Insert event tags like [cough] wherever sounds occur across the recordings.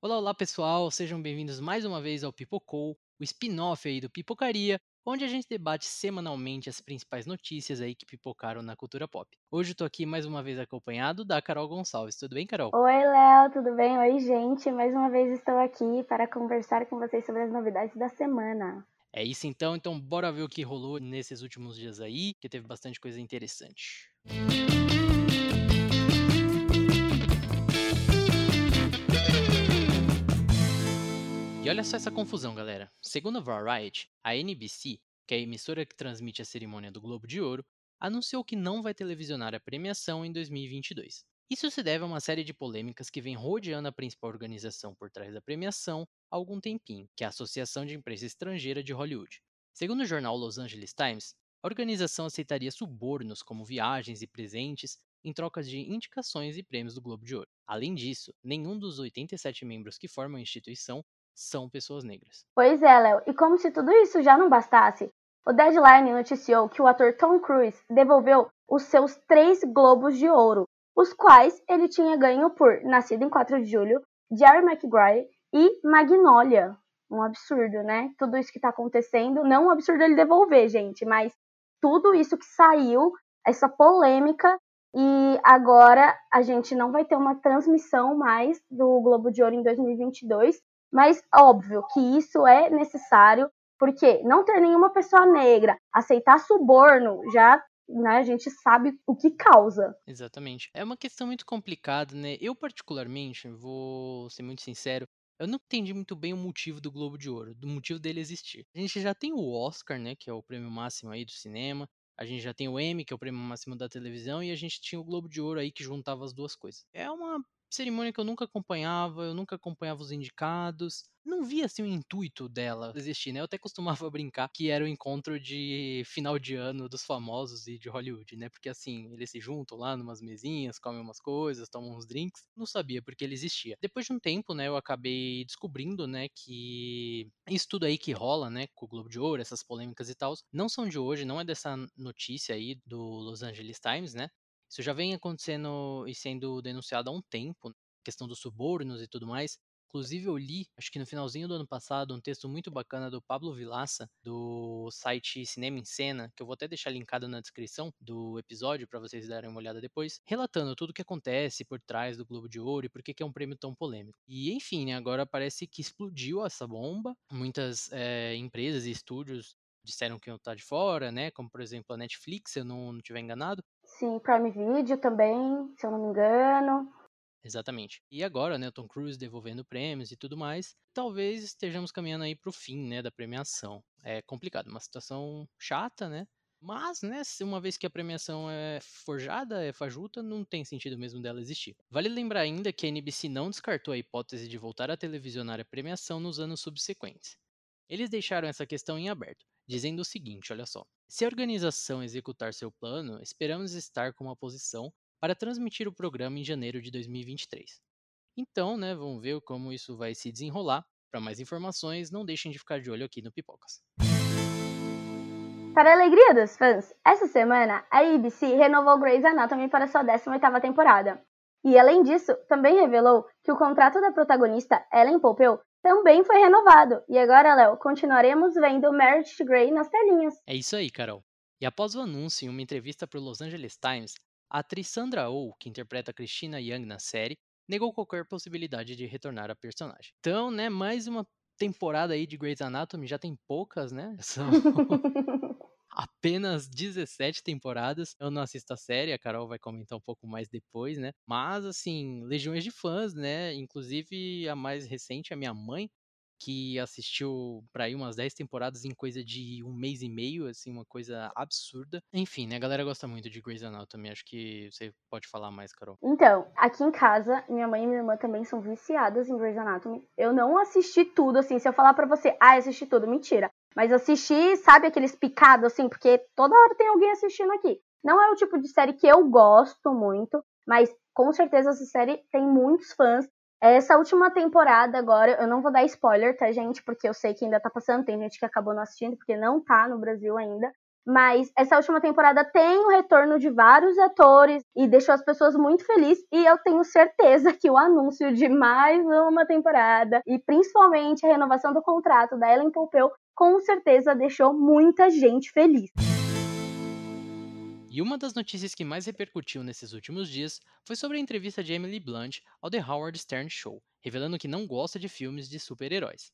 Olá, olá pessoal, sejam bem-vindos mais uma vez ao Pipocou, o spin-off aí do Pipocaria, onde a gente debate semanalmente as principais notícias aí que pipocaram na cultura pop. Hoje eu tô aqui mais uma vez acompanhado da Carol Gonçalves. Tudo bem, Carol? Oi, Léo, tudo bem? Oi, gente. Mais uma vez estou aqui para conversar com vocês sobre as novidades da semana. É isso então, então bora ver o que rolou nesses últimos dias aí, que teve bastante coisa interessante. Música E olha só essa confusão, galera. Segundo a Variety, a NBC, que é a emissora que transmite a cerimônia do Globo de Ouro, anunciou que não vai televisionar a premiação em 2022. Isso se deve a uma série de polêmicas que vem rodeando a principal organização por trás da premiação há algum tempinho, que é a Associação de Imprensa Estrangeira de Hollywood. Segundo o jornal Los Angeles Times, a organização aceitaria subornos como viagens e presentes em trocas de indicações e prêmios do Globo de Ouro. Além disso, nenhum dos 87 membros que formam a instituição são pessoas negras. Pois é, Léo, e como se tudo isso já não bastasse, o Deadline noticiou que o ator Tom Cruise devolveu os seus três Globos de Ouro, os quais ele tinha ganho por Nascido em 4 de Julho, Jerry Maguire e Magnolia. Um absurdo, né? Tudo isso que tá acontecendo, não um absurdo ele devolver, gente, mas tudo isso que saiu, essa polêmica, e agora a gente não vai ter uma transmissão mais do Globo de Ouro em 2022, mas óbvio que isso é necessário, porque não ter nenhuma pessoa negra aceitar suborno já né, a gente sabe o que causa. Exatamente. É uma questão muito complicada, né? Eu, particularmente, vou ser muito sincero, eu não entendi muito bem o motivo do Globo de Ouro, do motivo dele existir. A gente já tem o Oscar, né, que é o prêmio máximo aí do cinema. A gente já tem o Emmy, que é o prêmio máximo da televisão, e a gente tinha o Globo de Ouro aí que juntava as duas coisas. É uma cerimônia que eu nunca acompanhava, eu nunca acompanhava os indicados. Não via assim o intuito dela existir, né? Eu até costumava [laughs] brincar que era o encontro de final de ano dos famosos e de Hollywood, né? Porque assim, eles se juntam lá numas mesinhas, comem umas coisas, tomam uns drinks. Não sabia porque ele existia. Depois de um tempo, né, eu acabei descobrindo, né, que isso tudo aí que rola, né, com o Globo de Ouro, essas polêmicas e tal, não são de hoje, não é dessa notícia aí do Los Angeles Times, né? Isso já vem acontecendo e sendo denunciado há um tempo, questão dos subornos e tudo mais. Inclusive, eu li, acho que no finalzinho do ano passado, um texto muito bacana do Pablo Vilaça, do site Cinema em Cena, que eu vou até deixar linkado na descrição do episódio para vocês darem uma olhada depois, relatando tudo o que acontece por trás do Globo de Ouro e por que é um prêmio tão polêmico. E enfim, né, agora parece que explodiu essa bomba. Muitas é, empresas e estúdios disseram que iam estar de fora, né? Como por exemplo a Netflix, se eu não, não tiver enganado. Sim, Prime Video também, se eu não me engano. Exatamente. E agora, né, Tom Cruise devolvendo prêmios e tudo mais, talvez estejamos caminhando aí para o fim, né, da premiação. É complicado, uma situação chata, né? Mas, né, uma vez que a premiação é forjada, é fajuta, não tem sentido mesmo dela existir. Vale lembrar ainda que a NBC não descartou a hipótese de voltar a televisionar a premiação nos anos subsequentes. Eles deixaram essa questão em aberto, dizendo o seguinte: olha só. Se a organização executar seu plano, esperamos estar com uma posição para transmitir o programa em janeiro de 2023. Então, né, vamos ver como isso vai se desenrolar. Para mais informações, não deixem de ficar de olho aqui no Pipocas. Para a alegria dos fãs, essa semana a ABC renovou Grey's Anatomy para sua 18ª temporada. E além disso, também revelou que o contrato da protagonista Ellen Pompeo também foi renovado. E agora, Léo, continuaremos vendo Meredith Grey nas telinhas. É isso aí, Carol. E após o anúncio em uma entrevista para o Los Angeles Times, a atriz Sandra Oh, que interpreta Christina Young na série, negou qualquer possibilidade de retornar a personagem. Então, né, mais uma temporada aí de Grey's Anatomy, já tem poucas, né? São [laughs] [laughs] [laughs] apenas 17 temporadas. Eu não assisto a série, a Carol vai comentar um pouco mais depois, né? Mas, assim, legiões de fãs, né? Inclusive, a mais recente, a minha mãe, que assistiu para aí umas 10 temporadas em coisa de um mês e meio, assim, uma coisa absurda. Enfim, né, a galera gosta muito de Grey's Anatomy, acho que você pode falar mais, Carol. Então, aqui em casa, minha mãe e minha irmã também são viciadas em Grey's Anatomy. Eu não assisti tudo, assim, se eu falar para você, ah, assisti tudo, mentira. Mas assisti, sabe aqueles picados, assim, porque toda hora tem alguém assistindo aqui. Não é o tipo de série que eu gosto muito, mas com certeza essa série tem muitos fãs. Essa última temporada agora, eu não vou dar spoiler, tá, gente? Porque eu sei que ainda tá passando, tem gente que acabou não assistindo, porque não tá no Brasil ainda. Mas essa última temporada tem o retorno de vários atores e deixou as pessoas muito felizes. E eu tenho certeza que o anúncio de mais uma temporada e principalmente a renovação do contrato da Ellen Pompeu com certeza deixou muita gente feliz. E uma das notícias que mais repercutiu nesses últimos dias foi sobre a entrevista de Emily Blunt ao The Howard Stern Show, revelando que não gosta de filmes de super-heróis.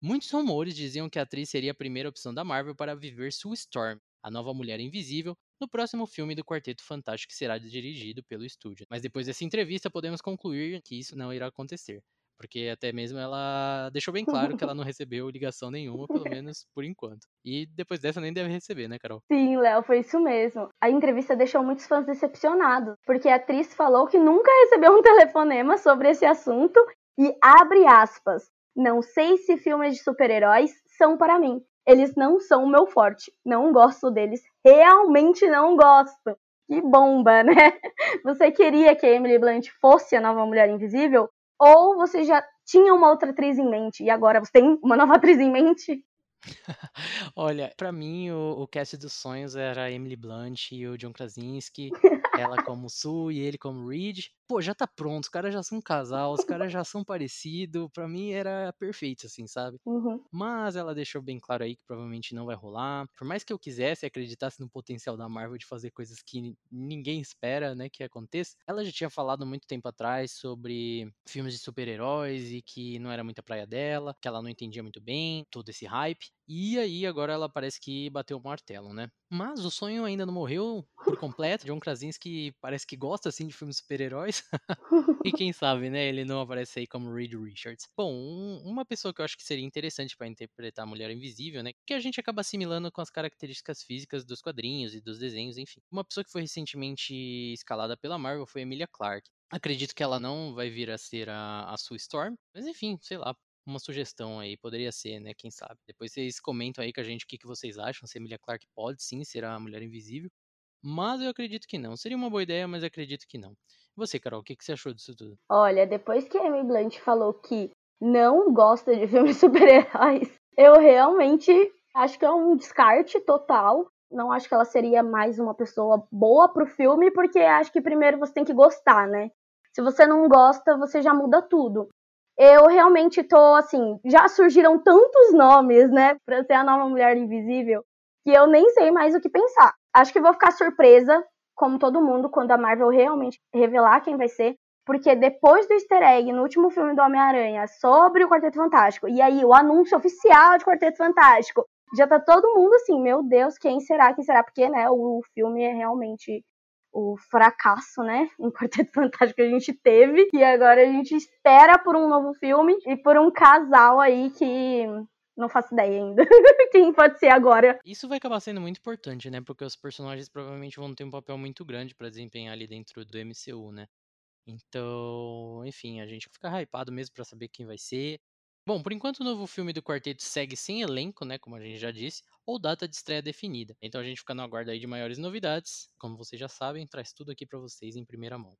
Muitos rumores diziam que a atriz seria a primeira opção da Marvel para viver Sue Storm, a nova Mulher Invisível, no próximo filme do Quarteto Fantástico que será dirigido pelo estúdio. Mas depois dessa entrevista podemos concluir que isso não irá acontecer. Porque até mesmo ela deixou bem claro que ela não recebeu ligação nenhuma, pelo [laughs] menos por enquanto. E depois dessa nem deve receber, né, Carol? Sim, Léo, foi isso mesmo. A entrevista deixou muitos fãs decepcionados, porque a atriz falou que nunca recebeu um [laughs] telefonema sobre esse assunto e abre aspas. Não sei se filmes de super-heróis são para mim. Eles não são o meu forte. Não gosto deles. Realmente não gosto. Que bomba, né? [laughs] Você queria que a Emily Blunt fosse a nova Mulher Invisível? Ou você já tinha uma outra atriz em mente e agora você tem uma nova atriz em mente? [laughs] Olha, pra mim o, o cast dos sonhos era a Emily Blunt e o John Krasinski, [laughs] ela como Sue e ele como Reed. Pô, já tá pronto, os caras já são um casal, os caras já são parecidos, pra mim era perfeito, assim, sabe? Uhum. Mas ela deixou bem claro aí que provavelmente não vai rolar. Por mais que eu quisesse e acreditasse no potencial da Marvel de fazer coisas que ninguém espera, né, que aconteça, ela já tinha falado muito tempo atrás sobre filmes de super-heróis e que não era muita praia dela, que ela não entendia muito bem todo esse hype. E aí agora ela parece que bateu o martelo, né? Mas o sonho ainda não morreu por completo. John Krasinski parece que gosta assim de filmes super-heróis. [laughs] e quem sabe, né, ele não aparece aí como Reed Richards. Bom, um, uma pessoa que eu acho que seria interessante para interpretar a Mulher Invisível, né, que a gente acaba assimilando com as características físicas dos quadrinhos e dos desenhos, enfim. Uma pessoa que foi recentemente escalada pela Marvel foi Emilia Clarke. Acredito que ela não vai vir a ser a, a Storm, mas enfim, sei lá, uma sugestão aí, poderia ser, né? Quem sabe. Depois vocês comentam aí com a gente o que, que vocês acham, se Emilia Clarke pode sim ser a Mulher Invisível. Mas eu acredito que não. Seria uma boa ideia, mas acredito que não. Você, Carol, o que, que você achou disso tudo? Olha, depois que a Emily Blunt falou que não gosta de [laughs] filmes super-heróis, eu realmente acho que é um descarte total. Não acho que ela seria mais uma pessoa boa pro filme, porque acho que primeiro você tem que gostar, né? Se você não gosta, você já muda tudo eu realmente tô assim, já surgiram tantos nomes, né, pra ser a nova Mulher Invisível, que eu nem sei mais o que pensar. Acho que vou ficar surpresa, como todo mundo, quando a Marvel realmente revelar quem vai ser, porque depois do easter egg no último filme do Homem-Aranha sobre o Quarteto Fantástico, e aí o anúncio oficial de Quarteto Fantástico, já tá todo mundo assim, meu Deus, quem será, quem será? Porque, né, o filme é realmente o fracasso, né, [laughs] em Quarteto Fantástico que a gente teve. E agora a gente espera por um novo filme e por um casal aí que não faço ideia ainda [laughs] quem pode ser agora. Isso vai acabar sendo muito importante, né? Porque os personagens provavelmente vão ter um papel muito grande para desempenhar ali dentro do MCU, né? Então, enfim, a gente fica hypado mesmo para saber quem vai ser. Bom, por enquanto o novo filme do quarteto segue sem elenco, né, como a gente já disse, ou data de estreia definida. Então a gente fica no aguardo aí de maiores novidades. Como vocês já sabem, traz tudo aqui para vocês em primeira mão.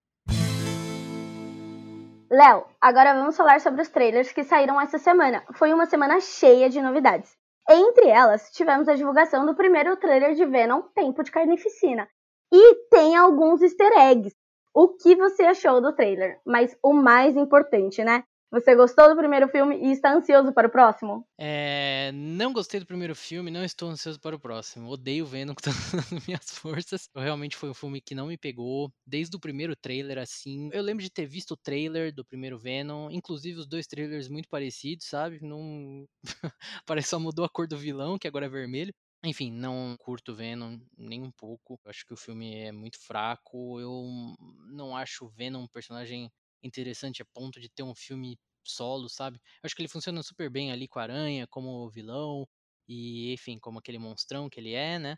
Léo, agora vamos falar sobre os trailers que saíram essa semana. Foi uma semana cheia de novidades. Entre elas, tivemos a divulgação do primeiro trailer de Venom, Tempo de Carnificina. E tem alguns easter eggs. O que você achou do trailer? Mas o mais importante, né? Você gostou do primeiro filme e está ansioso para o próximo? É, não gostei do primeiro filme, não estou ansioso para o próximo. Odeio Venom com todas as minhas forças. Realmente foi um filme que não me pegou desde o primeiro trailer, assim. Eu lembro de ter visto o trailer do primeiro Venom, inclusive os dois trailers muito parecidos, sabe? Não [laughs] parece só mudou a cor do vilão, que agora é vermelho. Enfim, não curto Venom nem um pouco. Eu acho que o filme é muito fraco. Eu não acho o Venom um personagem interessante a ponto de ter um filme solo, sabe? Eu acho que ele funciona super bem ali com a Aranha, como vilão, e enfim, como aquele monstrão que ele é, né?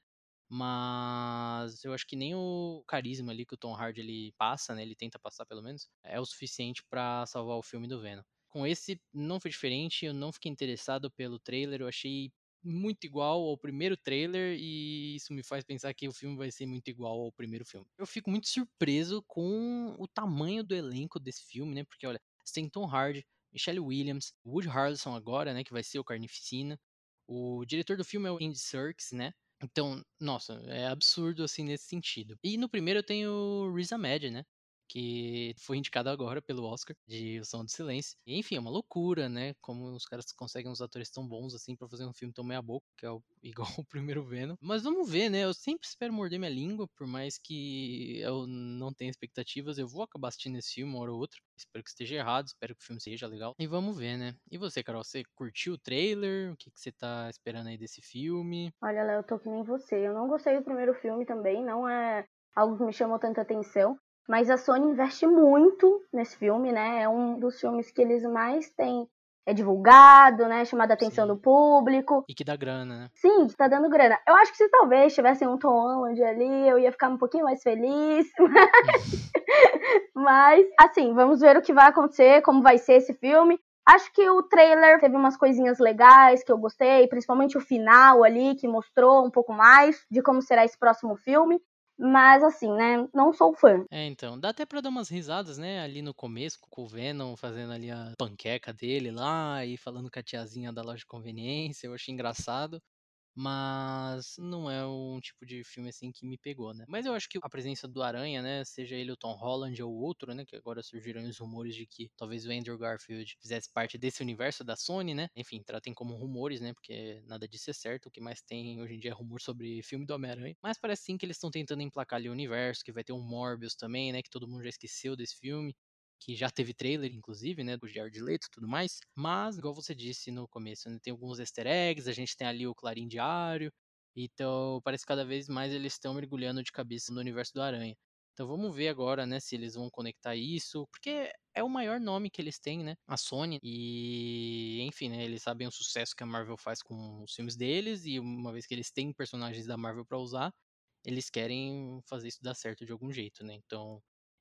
Mas eu acho que nem o carisma ali que o Tom Hardy ele passa, né? Ele tenta passar pelo menos, é o suficiente para salvar o filme do Venom. Com esse não foi diferente, eu não fiquei interessado pelo trailer, eu achei muito igual ao primeiro trailer e isso me faz pensar que o filme vai ser muito igual ao primeiro filme. Eu fico muito surpreso com o tamanho do elenco desse filme, né? Porque olha, tem Tom Hardy, Michelle Williams, Woody Harrelson agora, né, que vai ser o Carnificina. O diretor do filme é o Andy Serkis, né? Então, nossa, é absurdo assim nesse sentido. E no primeiro eu tenho Riz Ahmed, né? Que foi indicado agora pelo Oscar de O Som do Silêncio. E, enfim, é uma loucura, né? Como os caras conseguem uns atores tão bons assim para fazer um filme tão meia boca, que é o, [laughs] igual o primeiro Venom. Mas vamos ver, né? Eu sempre espero morder minha língua, por mais que eu não tenha expectativas, eu vou acabar assistindo esse filme uma hora ou outra. Espero que esteja errado, espero que o filme seja legal. E vamos ver, né? E você, Carol, você curtiu o trailer? O que, que você tá esperando aí desse filme? Olha, Léo, eu tô que nem você. Eu não gostei do primeiro filme também, não é algo que me chamou tanta atenção. Mas a Sony investe muito nesse filme, né? É um dos filmes que eles mais têm é divulgado, né? Chamado a atenção Sim. do público. E que dá grana, né? Sim, que tá dando grana. Eu acho que se talvez tivesse um Tom Holland ali, eu ia ficar um pouquinho mais feliz. [laughs] Mas, assim, vamos ver o que vai acontecer, como vai ser esse filme. Acho que o trailer teve umas coisinhas legais que eu gostei, principalmente o final ali, que mostrou um pouco mais de como será esse próximo filme. Mas assim, né? Não sou fã. É, então. Dá até pra dar umas risadas, né? Ali no começo, com o Venom fazendo ali a panqueca dele lá e falando com a tiazinha da loja de conveniência. Eu achei engraçado mas não é um tipo de filme assim que me pegou, né? Mas eu acho que a presença do Aranha, né, seja ele o Tom Holland ou outro, né, que agora surgiram os rumores de que talvez o Andrew Garfield fizesse parte desse universo da Sony, né? Enfim, tratem como rumores, né, porque nada disso é certo, o que mais tem hoje em dia é rumor sobre filme do Homem-Aranha, mas parece sim que eles estão tentando emplacar ali o universo, que vai ter um Morbius também, né, que todo mundo já esqueceu desse filme, que já teve trailer, inclusive, né, do Jared Leto e tudo mais, mas, igual você disse no começo, né, tem alguns easter eggs, a gente tem ali o Clarim Diário, então parece que cada vez mais eles estão mergulhando de cabeça no universo do Aranha. Então vamos ver agora, né, se eles vão conectar isso, porque é o maior nome que eles têm, né, a Sony, e enfim, né, eles sabem o sucesso que a Marvel faz com os filmes deles, e uma vez que eles têm personagens da Marvel para usar, eles querem fazer isso dar certo de algum jeito, né, então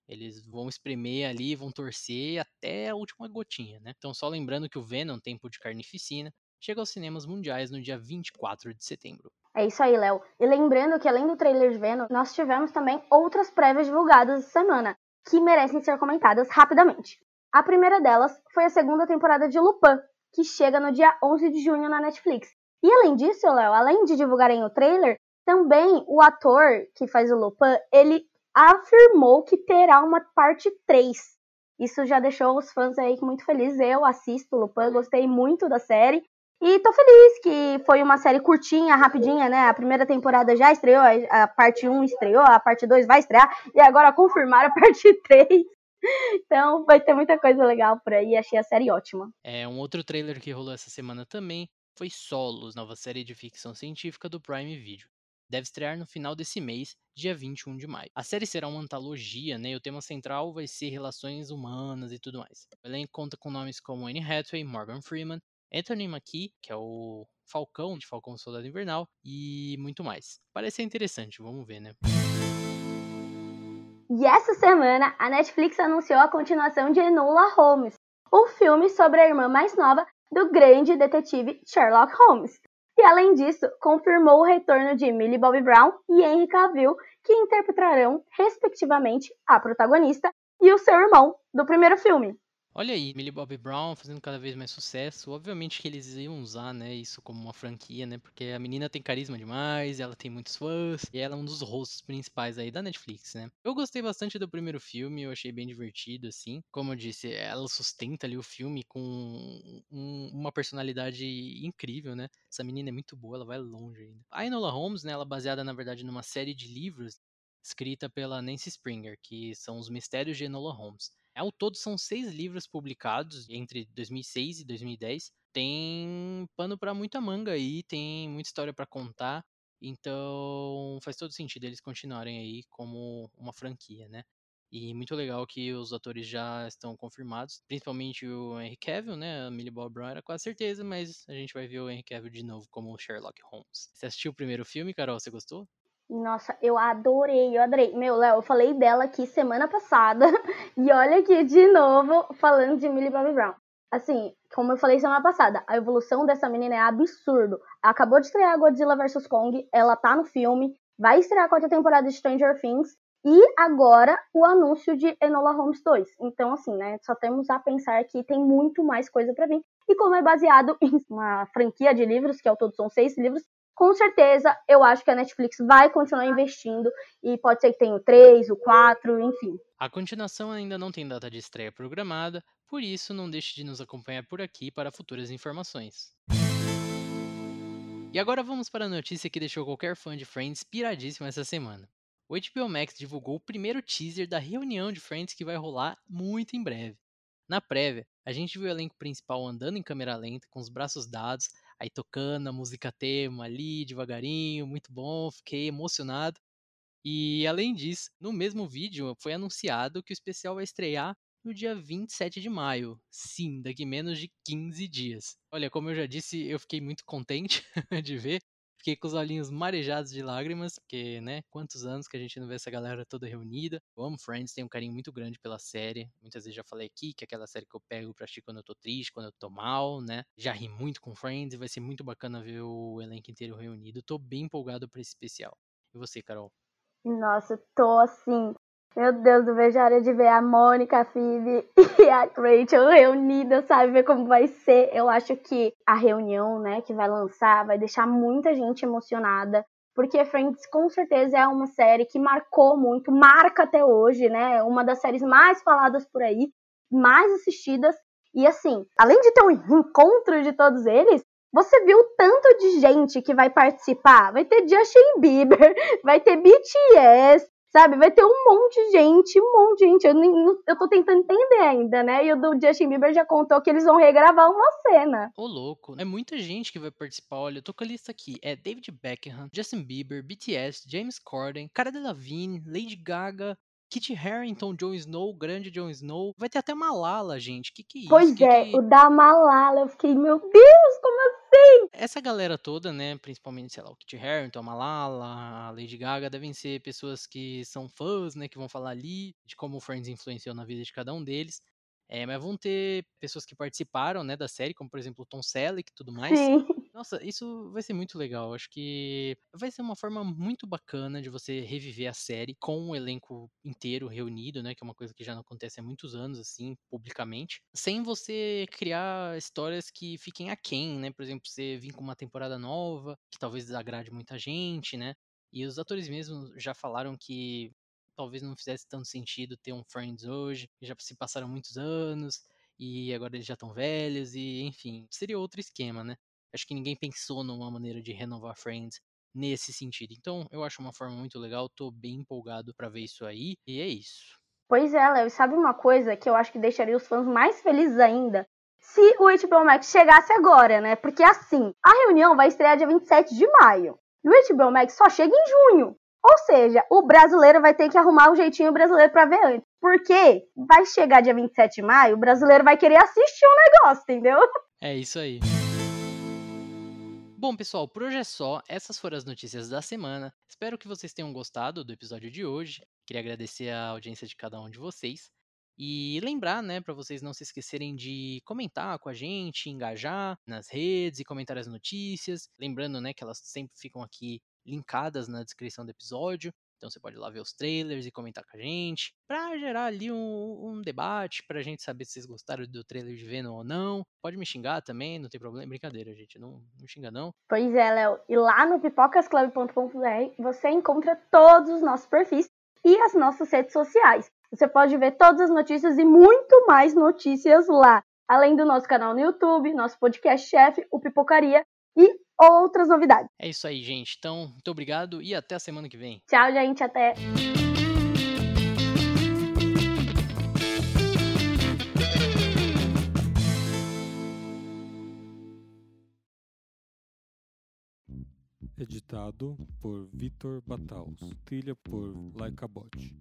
eles vão espremer ali, vão torcer até a última gotinha, né? Então, só lembrando que o Venom, Tempo de Carnificina, chega aos cinemas mundiais no dia 24 de setembro. É isso aí, Léo. E lembrando que além do trailer de Venom, nós tivemos também outras prévias divulgadas essa semana, que merecem ser comentadas rapidamente. A primeira delas foi a segunda temporada de Lupin, que chega no dia 11 de junho na Netflix. E além disso, Léo, além de divulgarem o trailer, também o ator que faz o Lupin, ele afirmou que terá uma parte 3. Isso já deixou os fãs aí muito felizes. Eu assisto Lupin, gostei muito da série. E tô feliz que foi uma série curtinha, rapidinha, né? A primeira temporada já estreou, a parte 1 estreou, a parte 2 vai estrear, e agora confirmaram a [laughs] parte 3. Então vai ter muita coisa legal por aí, achei a série ótima. É, um outro trailer que rolou essa semana também foi Solos, nova série de ficção científica do Prime Video deve estrear no final desse mês, dia 21 de maio. A série será uma antologia, né, e o tema central vai ser relações humanas e tudo mais. O elenco conta com nomes como Anne Hathaway, Morgan Freeman, Anthony Mackie, que é o Falcão de Falcão Soldado Invernal, e muito mais. Parece ser interessante, vamos ver, né? E essa semana, a Netflix anunciou a continuação de Enola Holmes, o filme sobre a irmã mais nova do grande detetive Sherlock Holmes. E além disso, confirmou o retorno de Millie Bobby Brown e Henry Cavill, que interpretarão, respectivamente, a protagonista e o seu irmão do primeiro filme. Olha aí, Millie Bobby Brown fazendo cada vez mais sucesso. Obviamente que eles iam usar, né, isso como uma franquia, né? Porque a menina tem carisma demais, ela tem muitos fãs, e ela é um dos rostos principais aí da Netflix, né? Eu gostei bastante do primeiro filme, eu achei bem divertido, assim. Como eu disse, ela sustenta ali o filme com um, uma personalidade incrível, né? Essa menina é muito boa, ela vai longe ainda. A Enola Holmes, né, ela é baseada, na verdade, numa série de livros escrita pela Nancy Springer, que são os Mistérios de Enola Holmes. Ao todo, são seis livros publicados entre 2006 e 2010. Tem pano para muita manga aí, tem muita história para contar. Então, faz todo sentido eles continuarem aí como uma franquia, né? E muito legal que os atores já estão confirmados, principalmente o Henry Cavill, né? A Millie Bob Brown era quase certeza, mas a gente vai ver o Henry Cavill de novo como Sherlock Holmes. Você assistiu o primeiro filme, Carol? Você gostou? Nossa, eu adorei, eu adorei. Meu, Léo, eu falei dela aqui semana passada. [laughs] e olha aqui de novo falando de Millie Bobby Brown. Assim, como eu falei semana passada, a evolução dessa menina é absurdo. Acabou de estrear Godzilla vs Kong, ela tá no filme, vai estrear a quarta temporada de Stranger Things e agora o anúncio de Enola Holmes 2. Então, assim, né, só temos a pensar que tem muito mais coisa para vir. E como é baseado [laughs] em uma franquia de livros, que ao todo são seis livros, com certeza eu acho que a Netflix vai continuar investindo e pode ser que tenha o 3, o 4, enfim. A continuação ainda não tem data de estreia programada, por isso não deixe de nos acompanhar por aqui para futuras informações. E agora vamos para a notícia que deixou qualquer fã de Friends piradíssimo essa semana. O HBO Max divulgou o primeiro teaser da reunião de Friends que vai rolar muito em breve. Na prévia, a gente viu o elenco principal andando em câmera lenta, com os braços dados, aí tocando a música tema ali, devagarinho, muito bom, fiquei emocionado. E além disso, no mesmo vídeo foi anunciado que o especial vai estrear no dia 27 de maio. Sim, daqui menos de 15 dias. Olha, como eu já disse, eu fiquei muito contente [laughs] de ver. Fiquei com os olhinhos marejados de lágrimas, porque, né, quantos anos que a gente não vê essa galera toda reunida. Eu amo Friends, tenho um carinho muito grande pela série. Muitas vezes já falei aqui que é aquela série que eu pego pra assistir quando eu tô triste, quando eu tô mal, né? Já ri muito com Friends e vai ser muito bacana ver o elenco inteiro reunido. Tô bem empolgado pra esse especial. E você, Carol? Nossa, tô assim. Meu Deus, não vejo a hora de ver a Mônica, a Phoebe [laughs] e a Rachel reunidas, sabe? Ver como vai ser. Eu acho que a reunião, né, que vai lançar, vai deixar muita gente emocionada. Porque Friends, com certeza, é uma série que marcou muito, marca até hoje, né? Uma das séries mais faladas por aí, mais assistidas. E assim, além de ter um encontro de todos eles, você viu tanto de gente que vai participar? Vai ter Justin Bieber, [laughs] vai ter BTS, sabe? Vai ter um monte de gente, um monte de gente. Eu, nem, eu tô tentando entender ainda, né? E o do Justin Bieber já contou que eles vão regravar uma cena. Ô, louco. É muita gente que vai participar. Olha, eu tô com a lista aqui. É David Beckham, Justin Bieber, BTS, James Corden, Cara Delevingne, Lady Gaga, Kit Harington, Jon Snow, grande Jon Snow. Vai ter até Malala, gente. Que que é isso? Pois que é, que... o da Malala. Eu fiquei, meu Deus, como assim? Essa galera toda, né, principalmente, sei lá, o Kit Harington, a Malala, a Lady Gaga, devem ser pessoas que são fãs, né, que vão falar ali de como o Friends influenciou na vida de cada um deles. É, mas vão ter pessoas que participaram, né, da série, como por exemplo o Tom Selleck e tudo mais. Sim. Nossa, isso vai ser muito legal. Acho que vai ser uma forma muito bacana de você reviver a série com o elenco inteiro reunido, né? Que é uma coisa que já não acontece há muitos anos, assim, publicamente. Sem você criar histórias que fiquem aquém, né? Por exemplo, você vir com uma temporada nova, que talvez desagrade muita gente, né? E os atores mesmo já falaram que talvez não fizesse tanto sentido ter um Friends hoje, já se passaram muitos anos e agora eles já estão velhos e enfim, seria outro esquema, né? Acho que ninguém pensou numa maneira de renovar Friends nesse sentido. Então, eu acho uma forma muito legal, tô bem empolgado para ver isso aí, e é isso. Pois é, Léo, sabe uma coisa que eu acho que deixaria os fãs mais felizes ainda? Se o HBO Max chegasse agora, né? Porque assim, a reunião vai estrear dia 27 de maio. E o HBO Max só chega em junho. Ou seja, o brasileiro vai ter que arrumar o um jeitinho brasileiro para ver antes. Porque vai chegar dia 27 de maio, o brasileiro vai querer assistir o um negócio, entendeu? É isso aí. Bom, pessoal, por hoje é só. Essas foram as notícias da semana. Espero que vocês tenham gostado do episódio de hoje. Queria agradecer a audiência de cada um de vocês. E lembrar, né, para vocês não se esquecerem de comentar com a gente, engajar nas redes e comentar as notícias. Lembrando, né, que elas sempre ficam aqui linkadas na descrição do episódio. Então você pode ir lá ver os trailers e comentar com a gente, para gerar ali um, um debate, pra gente saber se vocês gostaram do trailer de Venom ou não. Pode me xingar também, não tem problema. Brincadeira, gente, não, não xinga não. Pois é, Léo. E lá no pipocasclub.com.br você encontra todos os nossos perfis e as nossas redes sociais. Você pode ver todas as notícias e muito mais notícias lá. Além do nosso canal no YouTube, nosso podcast chefe, o Pipocaria e outras novidades. É isso aí, gente. Então, muito obrigado e até a semana que vem. Tchau, gente. Até. Editado por Vitor Bataus. Trilha por Laika Bot.